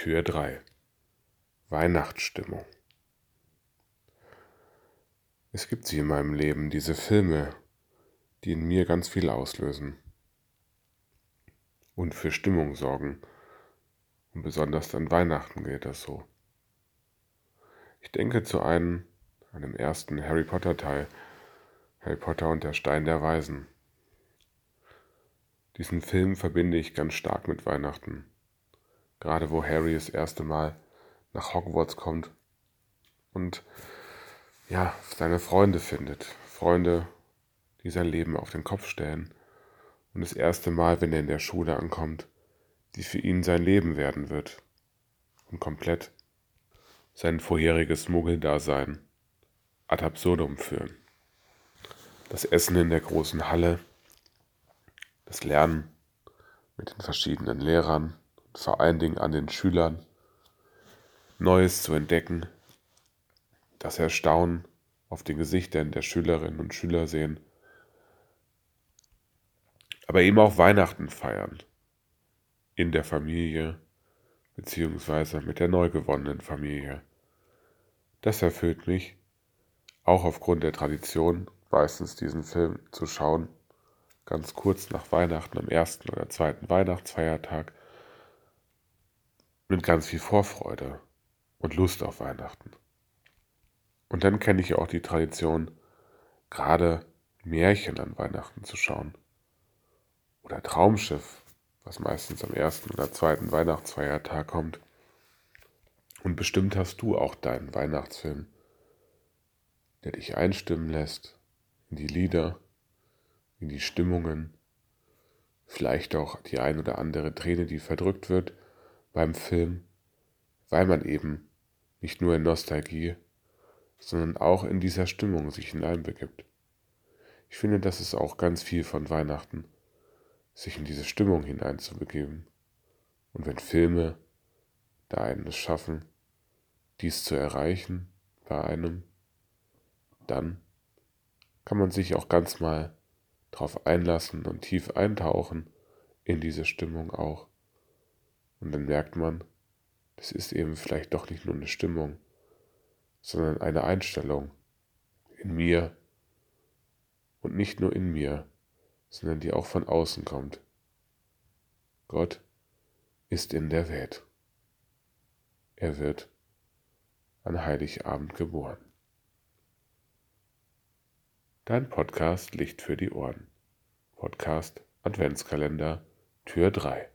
Tür 3 Weihnachtsstimmung. Es gibt sie in meinem Leben, diese Filme, die in mir ganz viel auslösen und für Stimmung sorgen. Und besonders an Weihnachten geht das so. Ich denke zu einem, einem ersten Harry Potter Teil, Harry Potter und der Stein der Weisen. Diesen Film verbinde ich ganz stark mit Weihnachten. Gerade wo Harry das erste Mal nach Hogwarts kommt und ja, seine Freunde findet. Freunde, die sein Leben auf den Kopf stellen. Und das erste Mal, wenn er in der Schule ankommt, die für ihn sein Leben werden wird. Und komplett sein vorheriges Muggeldasein ad absurdum führen. Das Essen in der großen Halle, das Lernen mit den verschiedenen Lehrern, vor allen Dingen an den Schülern, Neues zu entdecken, das Erstaunen auf den Gesichtern der Schülerinnen und Schüler sehen, aber eben auch Weihnachten feiern in der Familie beziehungsweise mit der neu gewonnenen Familie. Das erfüllt mich, auch aufgrund der Tradition, meistens diesen Film zu schauen, ganz kurz nach Weihnachten am ersten oder zweiten Weihnachtsfeiertag mit ganz viel Vorfreude und Lust auf Weihnachten. Und dann kenne ich ja auch die Tradition, gerade Märchen an Weihnachten zu schauen. Oder Traumschiff, was meistens am ersten oder zweiten Weihnachtsfeiertag kommt. Und bestimmt hast du auch deinen Weihnachtsfilm, der dich einstimmen lässt in die Lieder, in die Stimmungen, vielleicht auch die ein oder andere Träne, die verdrückt wird beim Film, weil man eben nicht nur in Nostalgie, sondern auch in dieser Stimmung sich hineinbegibt. Ich finde, das ist auch ganz viel von Weihnachten, sich in diese Stimmung hineinzubegeben. Und wenn Filme da einen es schaffen, dies zu erreichen bei einem, dann kann man sich auch ganz mal drauf einlassen und tief eintauchen in diese Stimmung auch. Und dann merkt man, das ist eben vielleicht doch nicht nur eine Stimmung, sondern eine Einstellung in mir und nicht nur in mir, sondern die auch von außen kommt. Gott ist in der Welt. Er wird an Heiligabend geboren. Dein Podcast Licht für die Ohren. Podcast Adventskalender Tür 3.